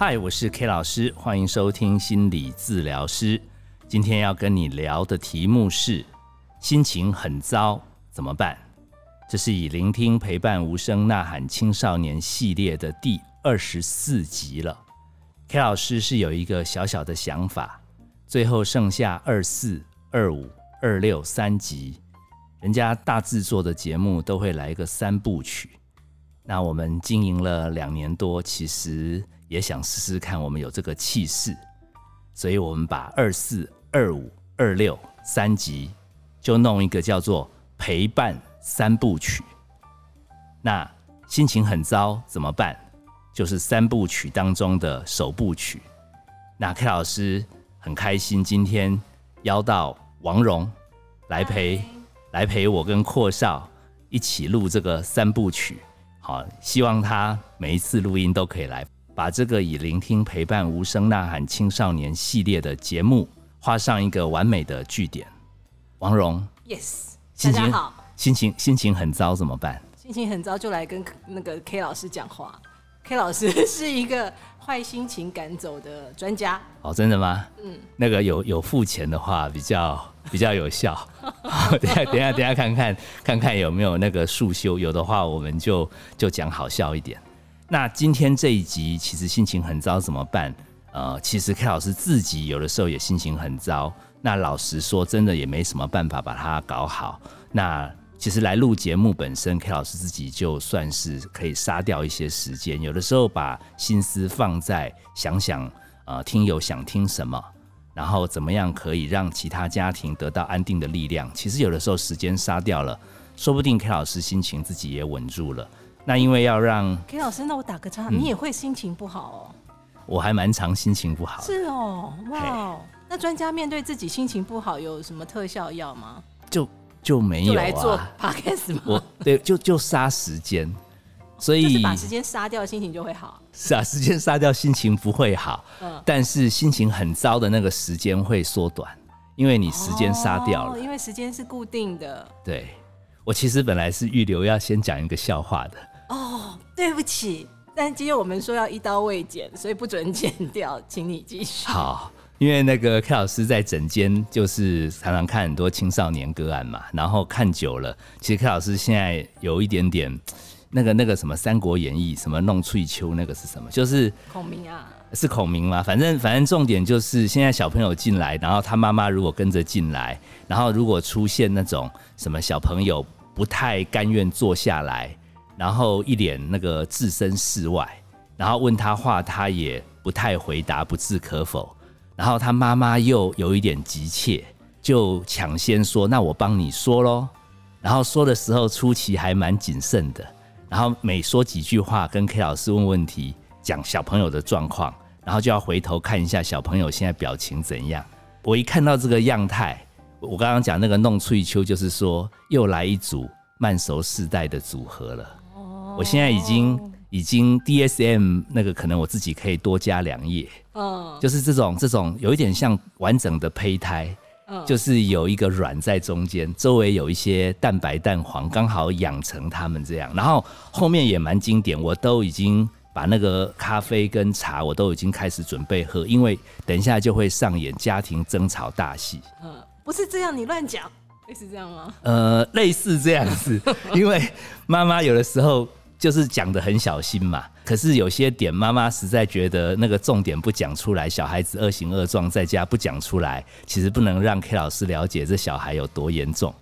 嗨，我是 K 老师，欢迎收听心理治疗师。今天要跟你聊的题目是：心情很糟怎么办？这是以聆听陪伴无声呐喊青少年系列的第二十四集了。K 老师是有一个小小的想法，最后剩下二四、二五、二六三集，人家大制作的节目都会来个三部曲。那我们经营了两年多，其实也想试试看我们有这个气势，所以我们把二四、二五、二六三集就弄一个叫做陪伴三部曲。那心情很糟怎么办？就是三部曲当中的首部曲。那 K 老师很开心，今天邀到王蓉来陪来陪我跟阔少一起录这个三部曲。好，希望他每一次录音都可以来，把这个以聆听陪伴无声呐喊青少年系列的节目画上一个完美的句点。王蓉，Yes，心情大家好，心情心情很糟怎么办？心情很糟就来跟那个 K 老师讲话。K 老师 是一个坏心情赶走的专家。哦，真的吗？嗯，那个有有付钱的话比较比较有效。好 等下等下等下看看看看有没有那个速修，有的话我们就就讲好笑一点。那今天这一集其实心情很糟怎么办？呃，其实 K 老师自己有的时候也心情很糟。那老实说，真的也没什么办法把它搞好。那其实来录节目本身，K 老师自己就算是可以杀掉一些时间。有的时候把心思放在想想，呃，听友想听什么，然后怎么样可以让其他家庭得到安定的力量。其实有的时候时间杀掉了，说不定 K 老师心情自己也稳住了。那因为要让 K 老师，那我打个岔，你也会心情不好哦？我还蛮常心情不好，是哦，哇，那专家面对自己心情不好有什么特效药吗？就。就没有啊，podcast 吗？我对，就就杀时间，所以把时间杀掉，心情就会好。是啊，时间杀掉，心情不会好。嗯，但是心情很糟的那个时间会缩短，因为你时间杀掉了。因为时间是固定的。对，我其实本来是预留要先讲一个笑话的。哦，对不起，但今天我们说要一刀未剪，所以不准剪掉，请你继续。好。因为那个 K 老师在整间就是常常看很多青少年个案嘛，然后看久了，其实 K 老师现在有一点点那个那个什么《三国演义》什么弄翠秋那个是什么？就是孔明啊？是孔明吗？反正反正重点就是现在小朋友进来，然后他妈妈如果跟着进来，然后如果出现那种什么小朋友不太甘愿坐下来，然后一脸那个置身事外，然后问他话他也不太回答，不置可否。然后他妈妈又有一点急切，就抢先说：“那我帮你说喽。”然后说的时候初期还蛮谨慎的，然后每说几句话跟 K 老师问问题，讲小朋友的状况，然后就要回头看一下小朋友现在表情怎样。我一看到这个样态，我刚刚讲那个弄翠秋，就是说又来一组慢熟世代的组合了。我现在已经。已经 DSM 那个可能我自己可以多加两页，嗯，就是这种这种有一点像完整的胚胎，嗯，就是有一个卵在中间，周围有一些蛋白蛋黄，刚好养成它们这样。然后后面也蛮经典，我都已经把那个咖啡跟茶我都已经开始准备喝，因为等一下就会上演家庭争吵大戏。嗯，不是这样，你乱讲，类似这样吗？呃，类似这样子，因为妈妈有的时候。就是讲的很小心嘛，可是有些点妈妈实在觉得那个重点不讲出来，小孩子恶行恶状在家不讲出来，其实不能让 K 老师了解这小孩有多严重，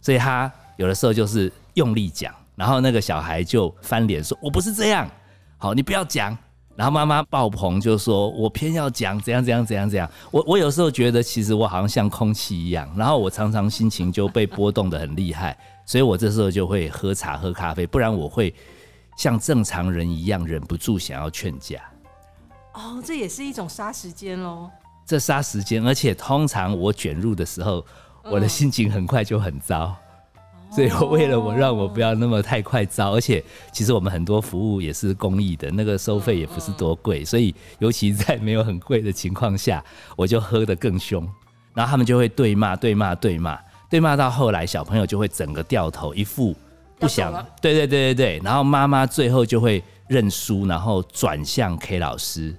所以他有的时候就是用力讲，然后那个小孩就翻脸说：“我不是这样，好，你不要讲。”然后妈妈爆棚就说：“我偏要讲怎样怎样怎样怎样。”我我有时候觉得其实我好像像空气一样，然后我常常心情就被波动的很厉害，所以我这时候就会喝茶喝咖啡，不然我会。像正常人一样忍不住想要劝架，哦，这也是一种杀时间喽。这杀时间，而且通常我卷入的时候，我的心情很快就很糟，所以我为了我让我不要那么太快糟，而且其实我们很多服务也是公益的，那个收费也不是多贵，所以尤其在没有很贵的情况下，我就喝得更凶，然后他们就会对骂、对骂、对骂、对骂，到后来小朋友就会整个掉头一副。不想，对对对对对，然后妈妈最后就会认输，然后转向 K 老师，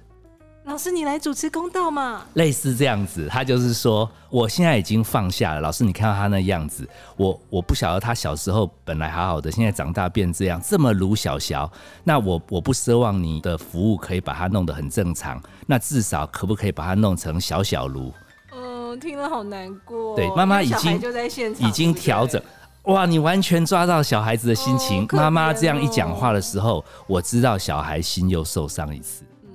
老师，你来主持公道嘛？类似这样子，他就是说，我现在已经放下了。老师，你看到他那样子，我我不晓得他小时候本来好好的，现在长大变这样，这么鲁小小。那我我不奢望你的服务可以把他弄得很正常，那至少可不可以把他弄成小小卢？嗯，听了好难过。对，妈妈已经就在现场，已经调整。哇，你完全抓到小孩子的心情妈妈这样一讲哦话的时候，我知道小孩心又受伤一次。嗯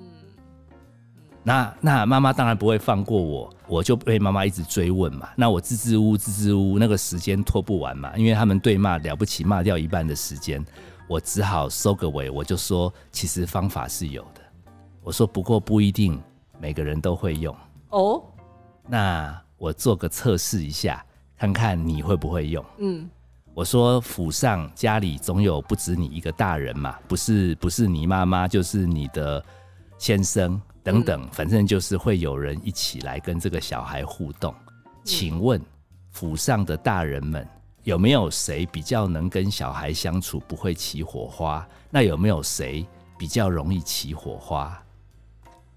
那那妈妈当然不会放过我，我就被妈妈一直追问嘛。那我支支吾吾支支吾吾，那个时间拖不完嘛，因为他们对骂了不起，骂掉一半的时间，我只好收个尾，我就说其实方法是有的。我说不过不一定每个人都会用，哦，那我做个测试一下，看看你会不会用。嗯，我说府上家里总有不止你一个大人嘛，不是不是你妈妈就是你的先生等等，反正就是会有人一起来跟这个小孩互动。请问府上的大人们有没有谁比较能跟小孩相处，不会起火花？那有没有谁比较容易起火花？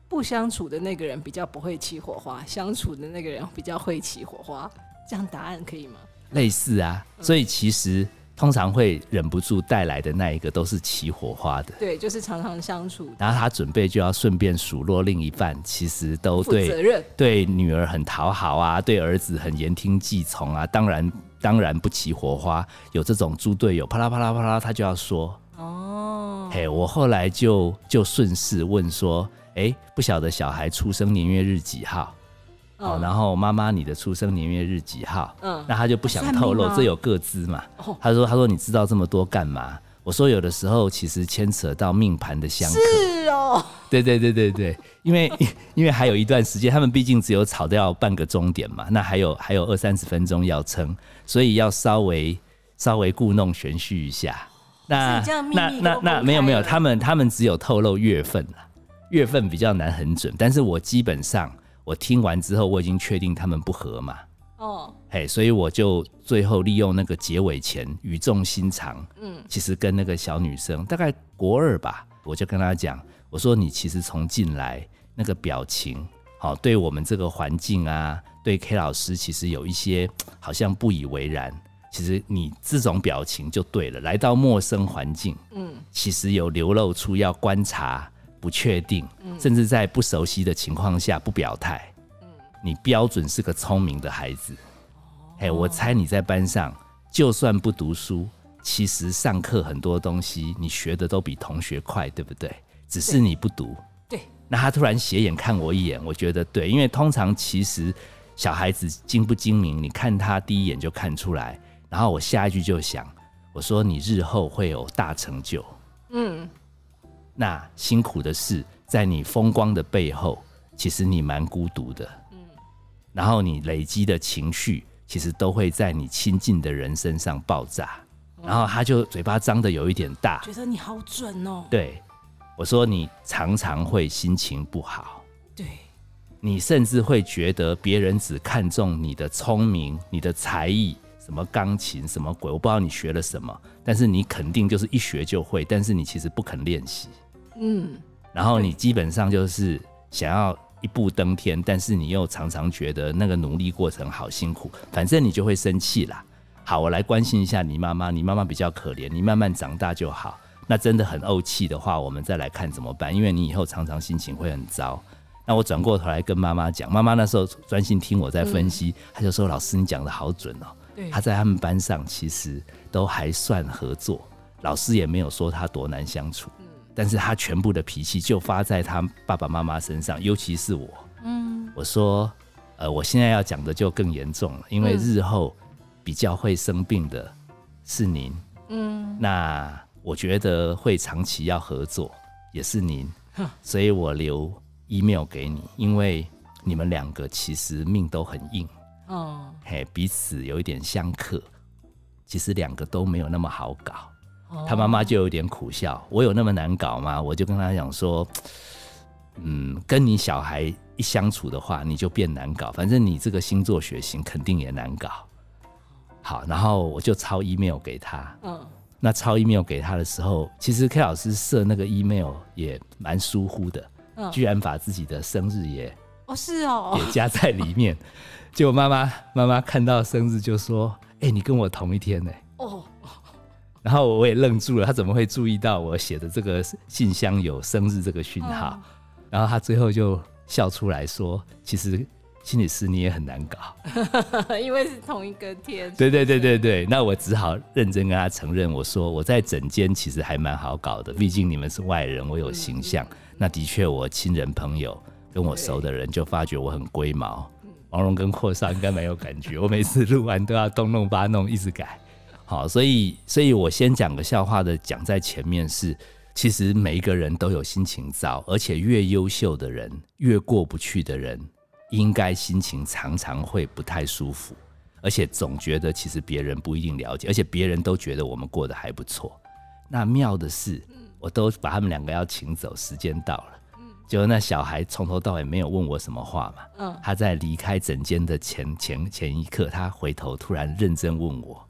不相处的那个人比较不会起火花，相处的那个人比较会起火花。这样答案可以吗？类似啊，所以其实通常会忍不住带来的那一个都是起火花的。对，就是常常相处，然后他准备就要顺便数落另一半，其实都负责对任。对女儿很讨好啊，对儿子很言听计从啊，当然当然不起火花。有这种猪队友，啪啦啪啦啪啦，他就要说，哦，嘿，我后来就就顺势问说，哎，不晓得小孩出生年月日几号？哦，嗯然后妈妈你的出生年月日几号？嗯那他就不想透露，这有各自嘛哦。他说他说你知道这么多干嘛？我说有的时候其实牵扯到命盘的相克。是哦，对对对对对，因为 因为还有一段时间，他们毕竟只有吵掉半个钟点嘛，那还有还有二三十分钟要撑，所以要稍微稍微故弄玄虚一下。那那那那没有没有，他们他们只有透露月份了，月份比较难很准，但是我基本上我听完之后，我已经确定他们不合嘛。哦，嘿，所以我就最后利用那个结尾前语重心长，嗯，其实跟那个小女生大概国二吧，我就跟她讲，我说你其实从进来那个表情，好、对我们这个环境啊，对 K 老师其实有一些好像不以为然。其实你这种表情就对了，来到陌生环境，嗯，其实有流露出要观察、不确定，甚至在不熟悉的情况下不表态，你标准是个聪明的孩子。哎，我猜你在班上就算不读书，其实上课很多东西你学的都比同学快，对不对？只是你不读。对，那他突然斜眼看我一眼，我觉得对，因为通常其实小孩子精不精明，你看他第一眼就看出来。然后我下一句就想，我说你日后会有大成就。嗯，那辛苦的是，在你风光的背后，其实你蛮孤独的。嗯，然后你累积的情绪，其实都会在你亲近的人身上爆炸。然后他就嘴巴张的有一点大，觉得你好准哦。对我说：“你常常会心情不好，对，你甚至会觉得别人只看重你的聪明、你的才艺，什么钢琴什么鬼，我不知道你学了什么，但是你肯定就是一学就会，但是你其实不肯练习。嗯，然后你基本上就是想要一步登天，但是你又常常觉得那个努力过程好辛苦，反正你就会生气啦。好，我来关心一下你妈妈，你妈妈比较可怜，你慢慢长大就好。那真的很怄气的话，我们再来看怎么办，因为你以后常常心情会很糟。那我转过头来跟妈妈讲，妈妈那时候专心听我在分析，她就说：“老师，你讲的好准哦。”对他在他们班上其实都还算合作，老师也没有说他多难相处，但是他全部的脾气就发在他爸爸妈妈身上，尤其是我。嗯，我说，呃，我现在要讲的就更严重了，因为日后比较会生病的是您。嗯，那我觉得会长期要合作也是您，所以我留 email 给你，因为你们两个其实命都很硬。哦，嘿，彼此有一点相克，其实两个都没有那么好搞。他妈妈就有点苦笑，我有那么难搞吗？我就跟他讲说，嗯，跟你小孩一相处的话，你就变难搞。反正你这个星座血型肯定也难搞。好，然后我就抄 email 给他。嗯，那抄 email 给他的时候，其实 K 老师设那个 email 也蛮疏忽的。嗯居然把自己的生日也哦是哦，也加在里面。结果妈妈妈妈看到生日就说：“哎、你跟我同一天呢、哦，然后我也愣住了，他怎么会注意到我写的这个信箱有生日这个讯号？然后他最后就笑出来说：“其实心理师你也很难搞。因为是同一个天，对对对对对，那我只好认真跟他承认，我说我在整间其实还蛮好搞的，毕竟你们是外人，我有形象。那的确，我亲人朋友跟我熟的人就发觉我很龟毛。王蓉跟霍少应该蛮有感觉，我每次录完都要东弄八弄，一直改。好，所以所以我先讲个笑话的，讲在前面是，其实每一个人都有心情糟，而且越优秀的人，越过不去的人，应该心情常常会不太舒服，而且总觉得其实别人不一定了解，而且别人都觉得我们过得还不错。那妙的是，我都把他们两个要请走，时间到了。结果那小孩从头到尾没有问我什么话嘛，嗯他在离开诊间的前前前一刻，他回头突然认真问我，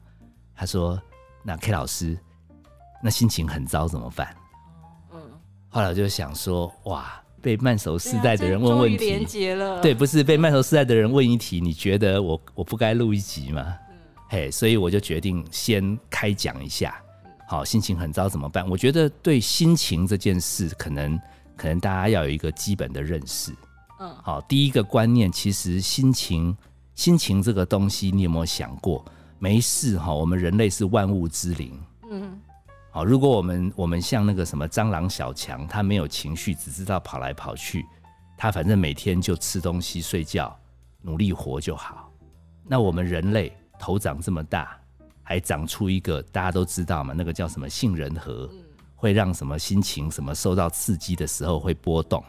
他说：“那 K 老师，那心情很糟怎么办？”嗯，后来我就想说，哇，被慢熟世代的人问问题，对，不是被慢熟世代的人问一题，你觉得我我不该录一集吗？嗯嘿，所以我就决定先开讲一下。好，心情很糟怎么办？我觉得对心情这件事，可能可能大家要有一个基本的认识。嗯好，第一个观念，其实心情心情这个东西，你有没有想过？没事哈，我们人类是万物之灵。嗯好，如果我们我们像那个什么蟑螂小强，他没有情绪，只知道跑来跑去，他反正每天就吃东西、睡觉，努力活就好。那我们人类头长这么大，还长出一个大家都知道嘛，那个叫什么杏仁核，会让什么心情什么受到刺激的时候会波动。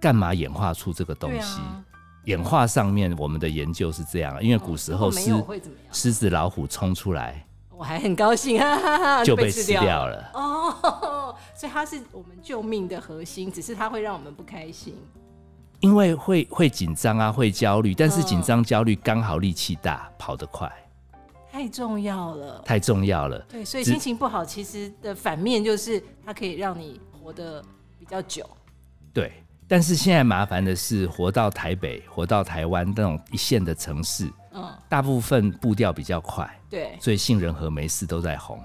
干嘛演化出这个东西？啊演化上面我们的研究是这样，因为古时候狮？狮子、老虎冲出来我还很高兴，哈哈 哈，就被吃吃掉掉了。哦，所以它是我们救命的核心，只是它会让我们不开心。因为会会紧张啊，会焦虑，但是嗯紧张焦虑刚好力气大，跑得快，太重要了。太重要了。对，所以心情不好，其实的反面就是它可以让你活得比较久。对，但是现在麻烦的是，活到台北、活到台湾那种一线的城市，嗯，大部分步调比较快，对，所以杏仁核没事都在红。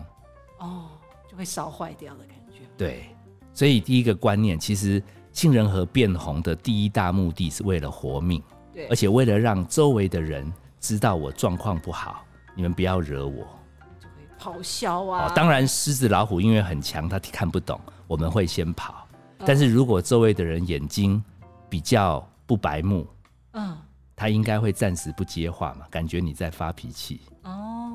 哦，就会烧坏掉的感觉。对，所以第一个观念，其实杏仁核变红的第一大目的是为了活命，对，而且为了让周围的人知道我状况不好，你们不要惹我。就会咆哮啊。哦，当然，狮子老虎因为很强，它看不懂，我们会先跑。嗯但是如果周围的人眼睛比较不白目，嗯，他应该会暂时不接话嘛，感觉你在发脾气。哦，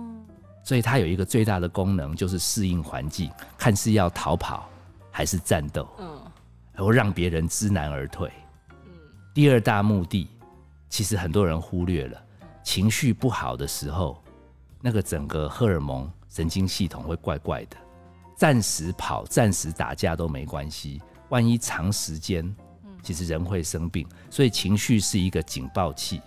所以它有一个最大的功能，就是适应环境，看是要逃跑还是战斗，嗯然后让别人知难而退。第二大目的，其实很多人忽略了，情绪不好的时候，那个整个荷尔蒙、神经系统会怪怪的。暂时跑、暂时打架都没关系，万一长时间，其实人会生病。所以情绪是一个警报器。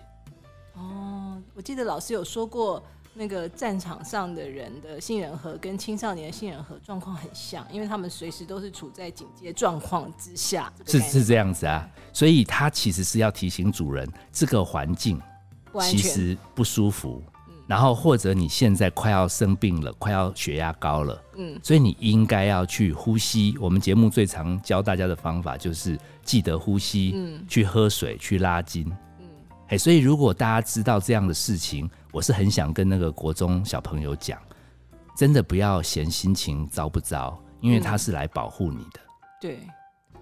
哦，我记得老师有说过，那个战场上的人的杏仁核跟青少年的杏仁核状况很像，因为他们随时都是处在警戒状况之下。是是这样子啊，所以它其实是要提醒主人，这个环境。其实不舒服，然后或者你现在快要生病了，快要血压高了，嗯所以你应该要去呼吸。我们节目最常教大家的方法就是记得呼吸，嗯去喝水，去拉筋。嗯，哎，所以如果大家知道这样的事情，我是很想跟那个国中小朋友讲，真的不要嫌心情糟不糟，因为他是来保护你的。对，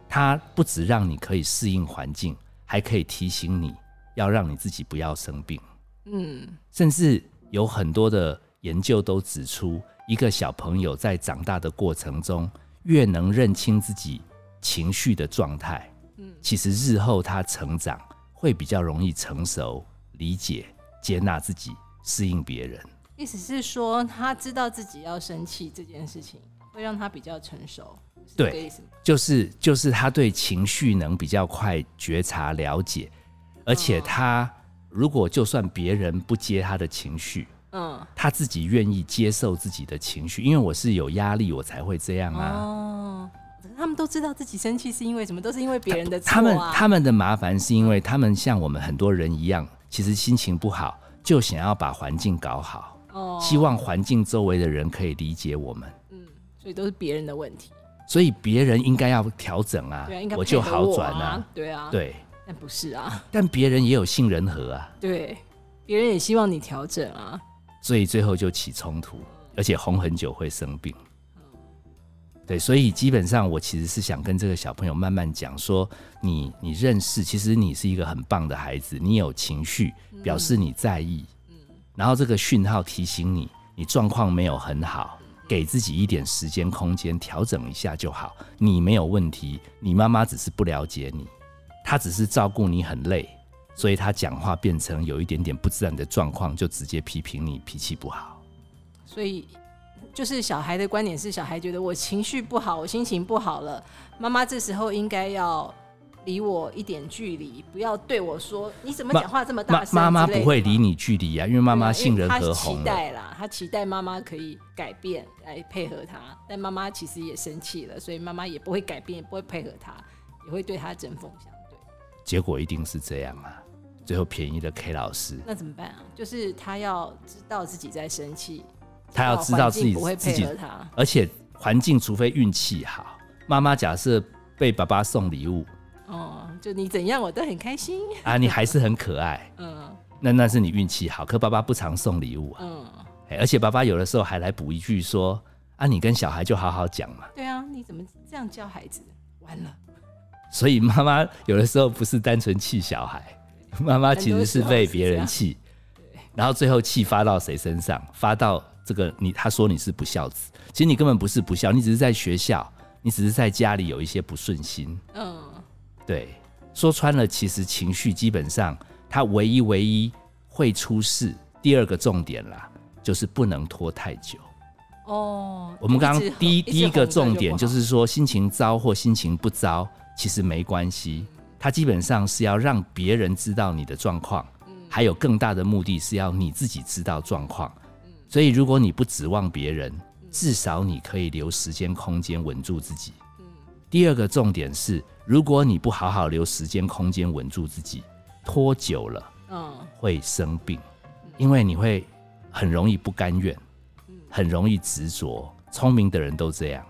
他不只让你可以适应环境，还可以提醒你要让你自己不要生病。嗯甚至有很多的研究都指出，一个小朋友在长大的过程中，越能认清自己情绪的状态，嗯其实日后他成长会比较容易成熟、理解、接纳自己、适应别人。意思是说，他知道自己要生气这件事情，会让他比较成熟，对？就是就是他对情绪能比较快觉察了解，而且他如果就算别人不接他的情绪，嗯，他自己愿意接受自己的情绪，因为我是有压力我才会这样啊。哦，他们都知道自己生气是因为什么，都是因为别人的错啊。他们他们的麻烦是因为他们像我们很多人一样，其实心情不好，就想要把环境搞好，哦希望环境周围的人可以理解我们，嗯所以都是别人的问题。所以别人应该要调整啊我就好转啊。对啊，，对，但不是啊，但别人也有杏仁核啊，对，别人也希望你调整啊。所以最后就起冲突，而且红很久会生病。对，所以基本上我其实是想跟这个小朋友慢慢讲说，你你认识，其实你是一个很棒的孩子，你有情绪，表示你在意，嗯。然后这个讯号提醒你，你状况没有很好，给自己一点时间空间调整一下就好，你没有问题，你妈妈只是不了解你，她只是照顾你很累，所以他讲话变成有一点点不自然的状况，就直接批评你脾气不好。所以就是小孩的观点是，小孩觉得我情绪不好，我心情不好了，妈妈这时候应该要离我一点距离，不要对我说你怎么讲话这么大声。妈妈不会离。你距离啊，因为妈妈对啊杏仁因为他期核红了。待啦，他期待妈妈可以改变来配合他，但妈妈其实也生气了，所以妈妈也不会改变，也不会配合他，也会对他针锋相对。结果一定是这样啊，最后便宜了 K 老师，那怎么办啊？就是他要知道自己在生气，他要知道自己不会自己配合他。而且环境除非运气好，妈妈假设被爸爸送礼物哦，就你怎样我都很开心。啊，你还是很可爱，嗯那那是你运气好。可爸爸不常送礼物啊，嗯，哎而且爸爸有的时候还来补一句说啊，你跟小孩就好好讲嘛。对啊，你怎么这样教孩子？完了，所以妈妈有的时候不是单纯气小孩，妈妈其实是被别人气，然后最后气发到谁身上？发到这个你，他说你是不孝子，其实你根本不是不孝，你只是在学校，你只是在家里有一些不顺心。嗯，对，说穿了，其实情绪基本上它唯一唯一会出事。第二个重点啦，就是不能拖太久。哦，我们刚刚第一第一个重点就是说，心情糟或心情不糟，其实没关系。它基本上是要让别人知道你的状况，嗯还有更大的目的是要你自己知道状况。嗯所以，如果你不指望别人，至少你可以留时间空间稳住自己。嗯第二个重点是，如果你不好好留时间空间稳住自己，拖久了嗯会生病，因为你会很容易不甘愿，嗯很容易执着。聪明的人都这样，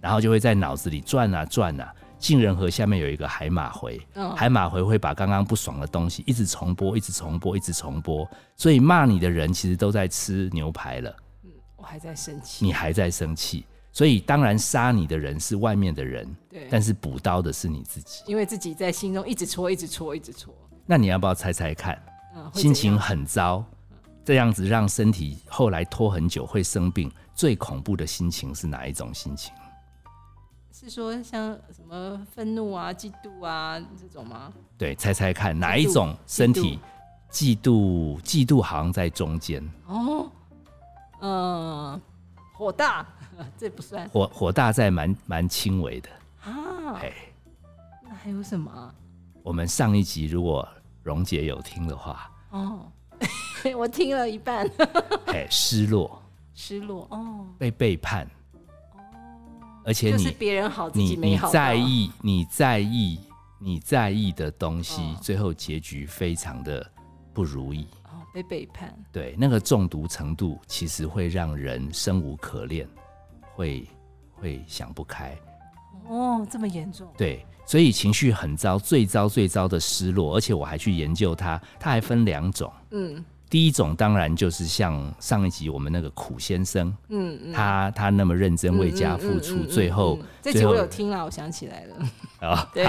然后就会在脑子里转啊转啊。杏仁核下面有一个海马回，嗯海马回会把刚刚不爽的东西一直重播，一直重播，一直重播。所以骂你的人其实都在吃牛排了，嗯我还在生气。你还在生气。所以当然杀你的人是外面的人，对，但是补刀的是你自己。因为自己在心中一直戳，一直戳，一直戳，那你要不要猜猜看？嗯，心情很糟，这样子让身体后来拖很久会生病，最恐怖的心情是哪一种心情？是说像什么愤怒啊、嫉妒啊这种吗？对，猜猜看哪一种身体嫉妒？嫉妒好像在中间，哦，嗯，火大，这不算火火大在蛮蛮轻微的。啊。哎，那还有什么啊？我们上一集如果蓉姐有听的话，哦，我听了一半，哎，失落、失落哦，被背叛，而且就是你别人好，自己你你没好到在意你在意你在意的东西，嗯最后结局非常的不如意。哦，被背叛，对，那个中毒程度其实会让人生无可恋，会会想不开。哦，这么严重，对，所以情绪很糟，最糟最糟的失落，而且我还去研究它，它还分两种。嗯第一种当然就是像上一集我们那个苦先生，嗯嗯，他他那么认真为家付出，最后、嗯这集我有听了，我想起来了，啊，对。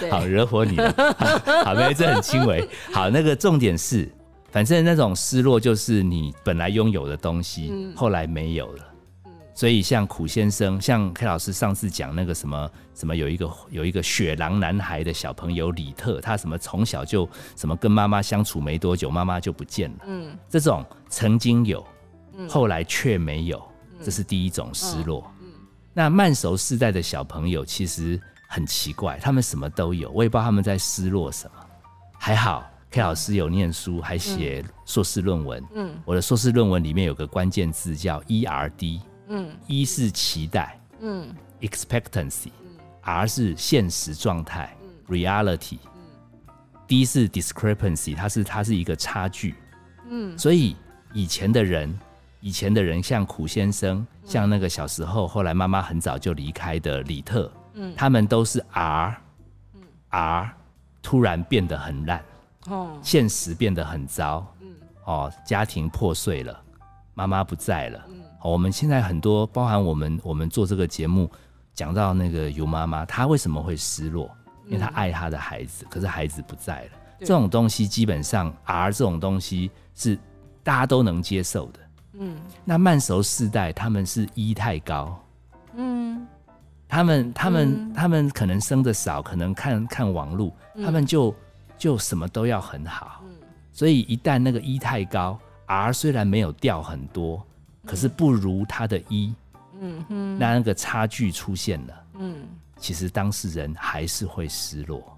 对好惹火你了，好，没，这很轻微。好，那个重点是，反正那种失落就是你本来拥有的东西，嗯。后来没有了。所以像苦先生，像 K 老师上次讲那个什么什么，有一个有一个雪狼男孩的小朋友李特，他什么从小就什么跟妈妈相处没多久，妈妈就不见了。嗯这种曾经有，后来却没有，这是第一种失落。那慢熟世代的小朋友其实很奇怪，他们什么都有，我也不知道他们在失落什么。还好 K 老师有念书，还写硕士论文。嗯我的硕士论文里面有个关键字叫 ERD，嗯一是期待嗯，expectancy，R 是现实状态嗯，reality。D 是 discrepancy，它是它是一个差距。嗯，所以以前的人，以前的人像苦先生，像那个小时候后来妈妈很早就离开的李特，嗯，他们都是 R，嗯，R 突然变得很烂，哦，现实变得很糟，嗯，哦，家庭破碎了，妈妈不在了，嗯，我们现在很多包含我们我们做这个节目讲到那个尤妈妈，她为什么会失落？因为她爱她的孩子，可是孩子不在了。这种东西基本上，R 这种东西是大家都能接受的。嗯，那慢熟世代他们是一太高。嗯，他们他们他们可能生的少，可能看看网络，他们就就什么都要很好。嗯，所以一旦那个一太高，R 虽然没有掉很多，可是不如他的一。嗯哼，那那个差距出现了。嗯，其实当事人还是会失落。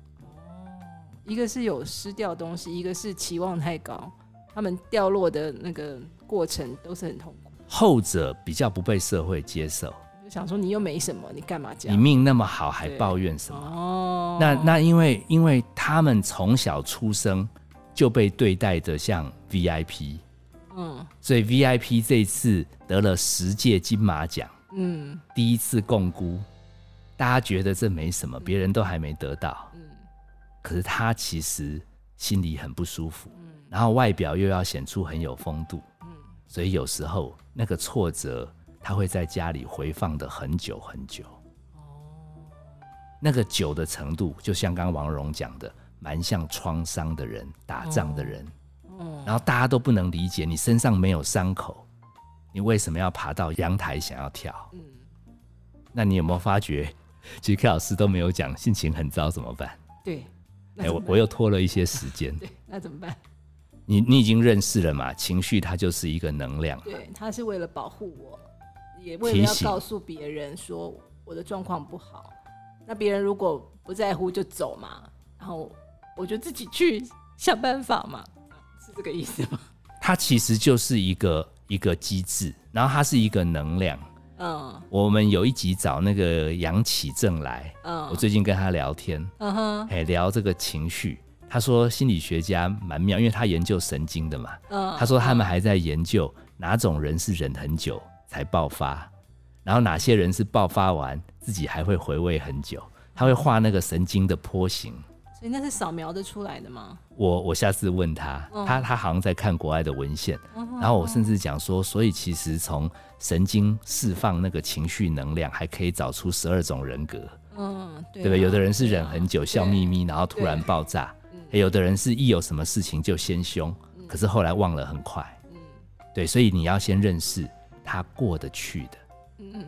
一个是有失掉东西，一个是期望太高，他们掉落的那个过程都是很痛苦。后者比较不被社会接受，就想说你又没什么，你干嘛这样？你命那么好，还抱怨什么？哦，那那因为因为他们从小出生就被对待的像 VIP，嗯，所以 VIP 这次得了十届金马奖，嗯，第一次共估，大家觉得这没什么，别人都还没得到。嗯可是他其实心里很不舒服，嗯然后外表又要显出很有风度，嗯所以有时候那个挫折他会在家里回放的很久很久。哦那个久的程度，就像刚王蓉讲的，蛮像创伤的人、打仗的人。然后大家都不能理解，你身上没有伤口，你为什么要爬到阳台想要跳？嗯那你有没有发觉，其实 K 老师都没有讲，心情很糟怎么办？对。哎，我我又拖了一些时间。对，那怎么办？你你已经认识了嘛？情绪它就是一个能量。对，它是为了保护我，也为了要告诉别人说我的状况不好。那别人如果不在乎就走嘛，然后我就自己去想办法嘛，是这个意思吗？它其实就是一个一个机制，然后它是一个能量。嗯，我们有一集找那个杨启正来，嗯，我最近跟他聊天，嗯哼，哎，聊这个情绪，他说心理学家蛮妙，因为他研究神经的嘛，嗯，他说他们还在研究哪种人是忍很久才爆发，然后哪些人是爆发完自己还会回味很久，他会画那个神经的波形。所以那是扫描的出来的吗？我我下次问他，他他好像在看国外的文献，然后我甚至讲说，所以其实从神经释放那个情绪能量，还可以找出十二种人格。嗯，对不对？有的人是忍很久，笑眯眯，然后突然爆炸；有的人是一有什么事情就先凶，可是后来忘了很快。嗯，对，所以你要先认识他过得去的。嗯，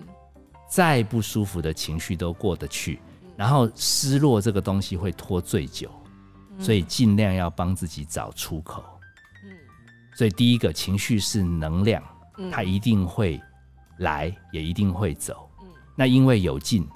再不舒服的情绪都过得去。然后失落这个东西会拖最久，所以尽量要帮自己找出口。嗯，所以第一个情绪是能量，它一定会来，也一定会走。嗯，那因为有进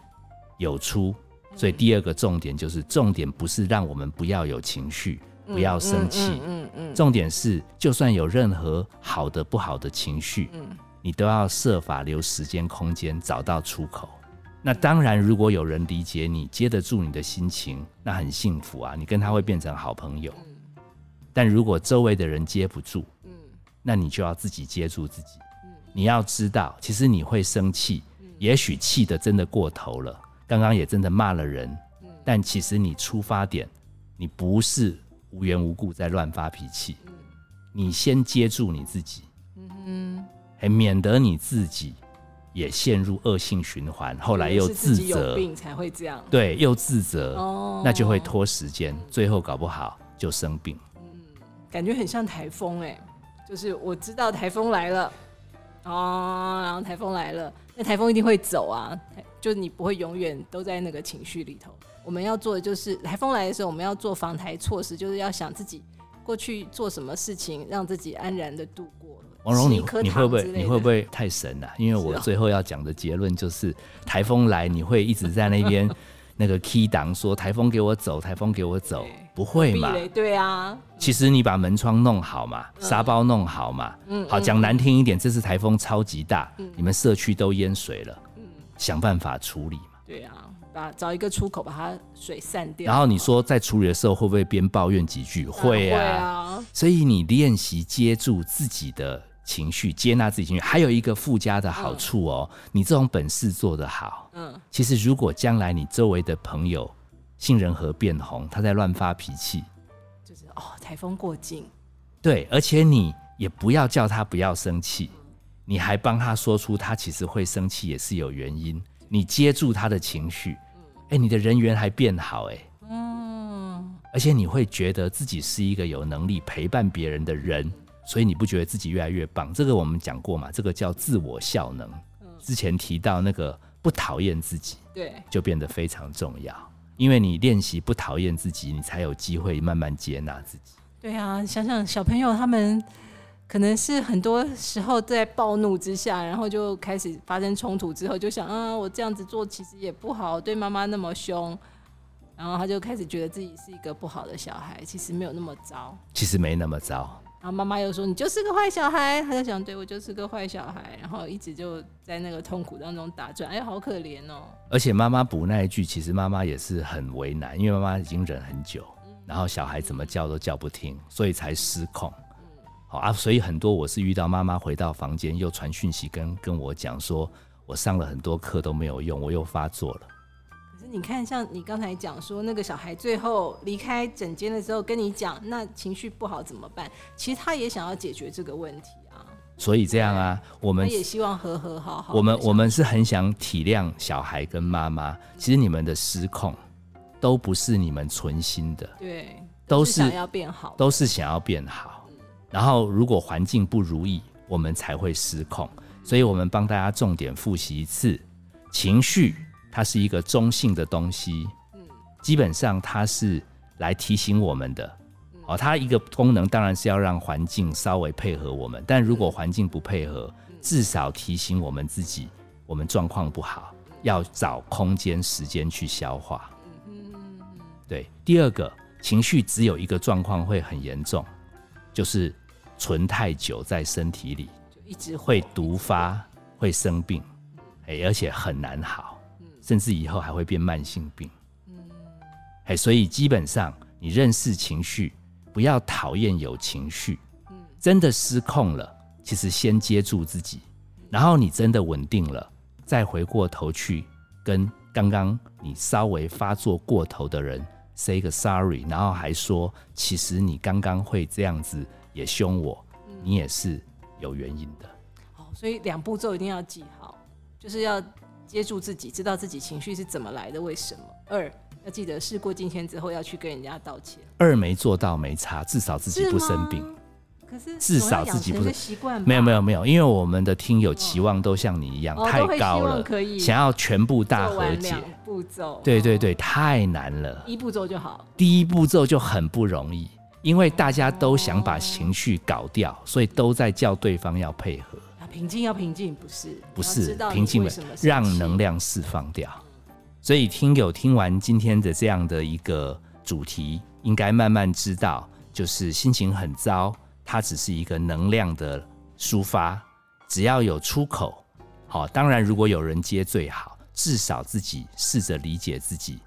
有出，所以第二个重点就是重点不是让我们不要有情绪，不要生气。嗯嗯，重点是就算有任何好的不好的情绪，嗯，你都要设法留时间空间找到出口。那当然，如果有人理解你，接得住你的心情，那很幸福啊！你跟他会变成好朋友。但如果周围的人接不住，嗯，那你就要自己接住自己。嗯，你要知道，其实你会生气，也许气的真的过头了，刚刚也真的骂了人。嗯，但其实你出发点，你不是无缘无故在乱发脾气。嗯，你先接住你自己。嗯哼，还免得你自己。也陷入恶性循环，后来又自责，病才会这样。对，又自责，那就会拖时间，最后搞不好就生病。嗯，感觉很像台风哎，就是我知道台风来了，哦，然后台风来了，那台风一定会走啊，就你不会永远都在那个情绪里头。我们要做的就是台风来的时候，我们要做防台措施，就是要想自己过去做什么事情，让自己安然的度过。王蓉，你你会不会你会不会太神了？因为我最后要讲的结论就是，台风来你会一直在那边 那个 key 档说台风给我走，台风给我走，不会嘛？对啊，其实你把门窗弄好嘛，沙包弄好嘛，嗯，好讲难听一点，这次台风超级大，你们社区都淹水了，嗯，想办法处理嘛。对啊。把找一个出口把它水散掉。然后你说在处理的时候会不会边抱怨几句？会啊。所以你练习接住自己的情绪，接纳自己情绪，还有一个附加的好处哦。你这种本事做得好，嗯，其实如果将来你周围的朋友杏仁核变红，他在乱发脾气，就是哦，台风过境。对，而且你也不要叫他不要生气，你还帮他说出他其实会生气也是有原因。你接住他的情绪，哎，你的人缘还变好，哎，嗯，而且你会觉得自己是一个有能力陪伴别人的人，所以你不觉得自己越来越棒？这个我们讲过嘛，这个叫自我效能。之前提到那个不讨厌自己，对，就变得非常重要，因为你练习不讨厌自己，你才有机会慢慢接纳自己。对啊，想想小朋友他们可能是很多时候在暴怒之下，然后就开始发生冲突之后，就想啊，我这样子做其实也不好，对妈妈那么凶，然后他就开始觉得自己是一个不好的小孩，其实没有那么糟，其实没那么糟。然后妈妈又说你就是个坏小孩，他就想对我就是个坏小孩，然后一直就在那个痛苦当中打转，哎，好可怜哦。而且妈妈补那一句，其实妈妈也是很为难，因为妈妈已经忍很久。然后小孩怎么叫都叫不听，所以才失控。好啊，所以很多我是遇到妈妈回到房间又传讯息跟跟我讲说，我上了很多课都没有用，我又发作了。你看，像你刚才讲说那个小孩最后离开诊间的时候跟你讲，那情绪不好怎么办？其实他也想要解决这个问题啊。所以这样啊，我们也希望和和好好。我们我们是很想体谅小孩跟妈妈，其实你们的失控。都不是你们存心的，对，都是想要变好，都是想要变好。然后如果环境不如意，我们才会失控。所以我们帮大家重点复习一次：情绪它是一个中性的东西，嗯，基本上它是来提醒我们的。哦，它一个功能当然是要让环境稍微配合我们，但如果环境不配合，至少提醒我们自己，我们状况不好，要找空间、时间去消化。对，第二个情绪只有一个状况会很严重，就是存太久在身体里，就一直会毒发，会生病，哎，而且很难好，甚至以后还会变慢性病。嗯，哎，所以基本上你认识情绪，不要讨厌有情绪。嗯，真的失控了，其实先接住自己，然后你真的稳定了，再回过头去跟刚刚你稍微发作过头的人。say 个 sorry，然后还说，其实你刚刚会这样子也凶我，你也是有原因的。好，所以两步骤一定要记好，就是要接住自己，知道自己情绪是怎么来的，为什么。二要记得事过境迁之后要去跟人家道歉。二没做到没差，至少自己不生病。可是至少自己不是习惯，没有没有没有，因为我们的听友期望都像你一样太高了，可以想要全部大和解步骤，对对对，太难了。一步骤就好，第一步骤就很不容易，因为大家都想把情绪搞掉，所以都在叫对方要配合。平静要平静，不是不是平静让能量释放掉。所以听友听完今天的这样的一个主题，应该慢慢知道，就是心情很糟。它只是一个能量的抒发，只要有出口，好，当然如果有人接最好，至少自己试着理解自己，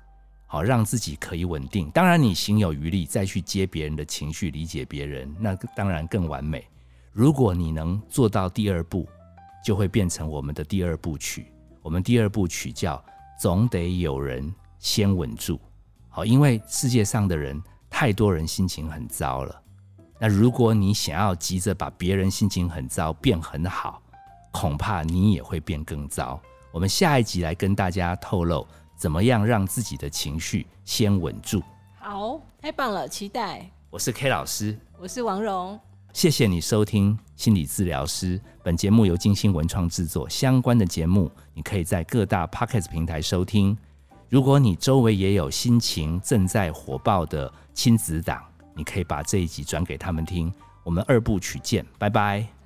好，让自己可以稳定。当然你行有余力再去接别人的情绪，理解别人，那当然更完美。如果你能做到第二步，就会变成我们的第二部曲。我们第二部曲叫总得有人先稳住，好，因为世界上的人太多人心情很糟了。那如果你想要急着把别人心情很糟变很好，恐怕你也会变更糟。我们下一集来跟大家透露，怎么样让自己的情绪先稳住。好，太棒了，期待。我是 K 老师，我是王蓉，谢谢你收听心理治疗师。本节目由金星文创制作，相关的节目你可以在各大 p o c k e t 平台收听。如果你周围也有心情正在火爆的亲子党。你可以把这一集转给他们听。我们二部曲见，拜拜。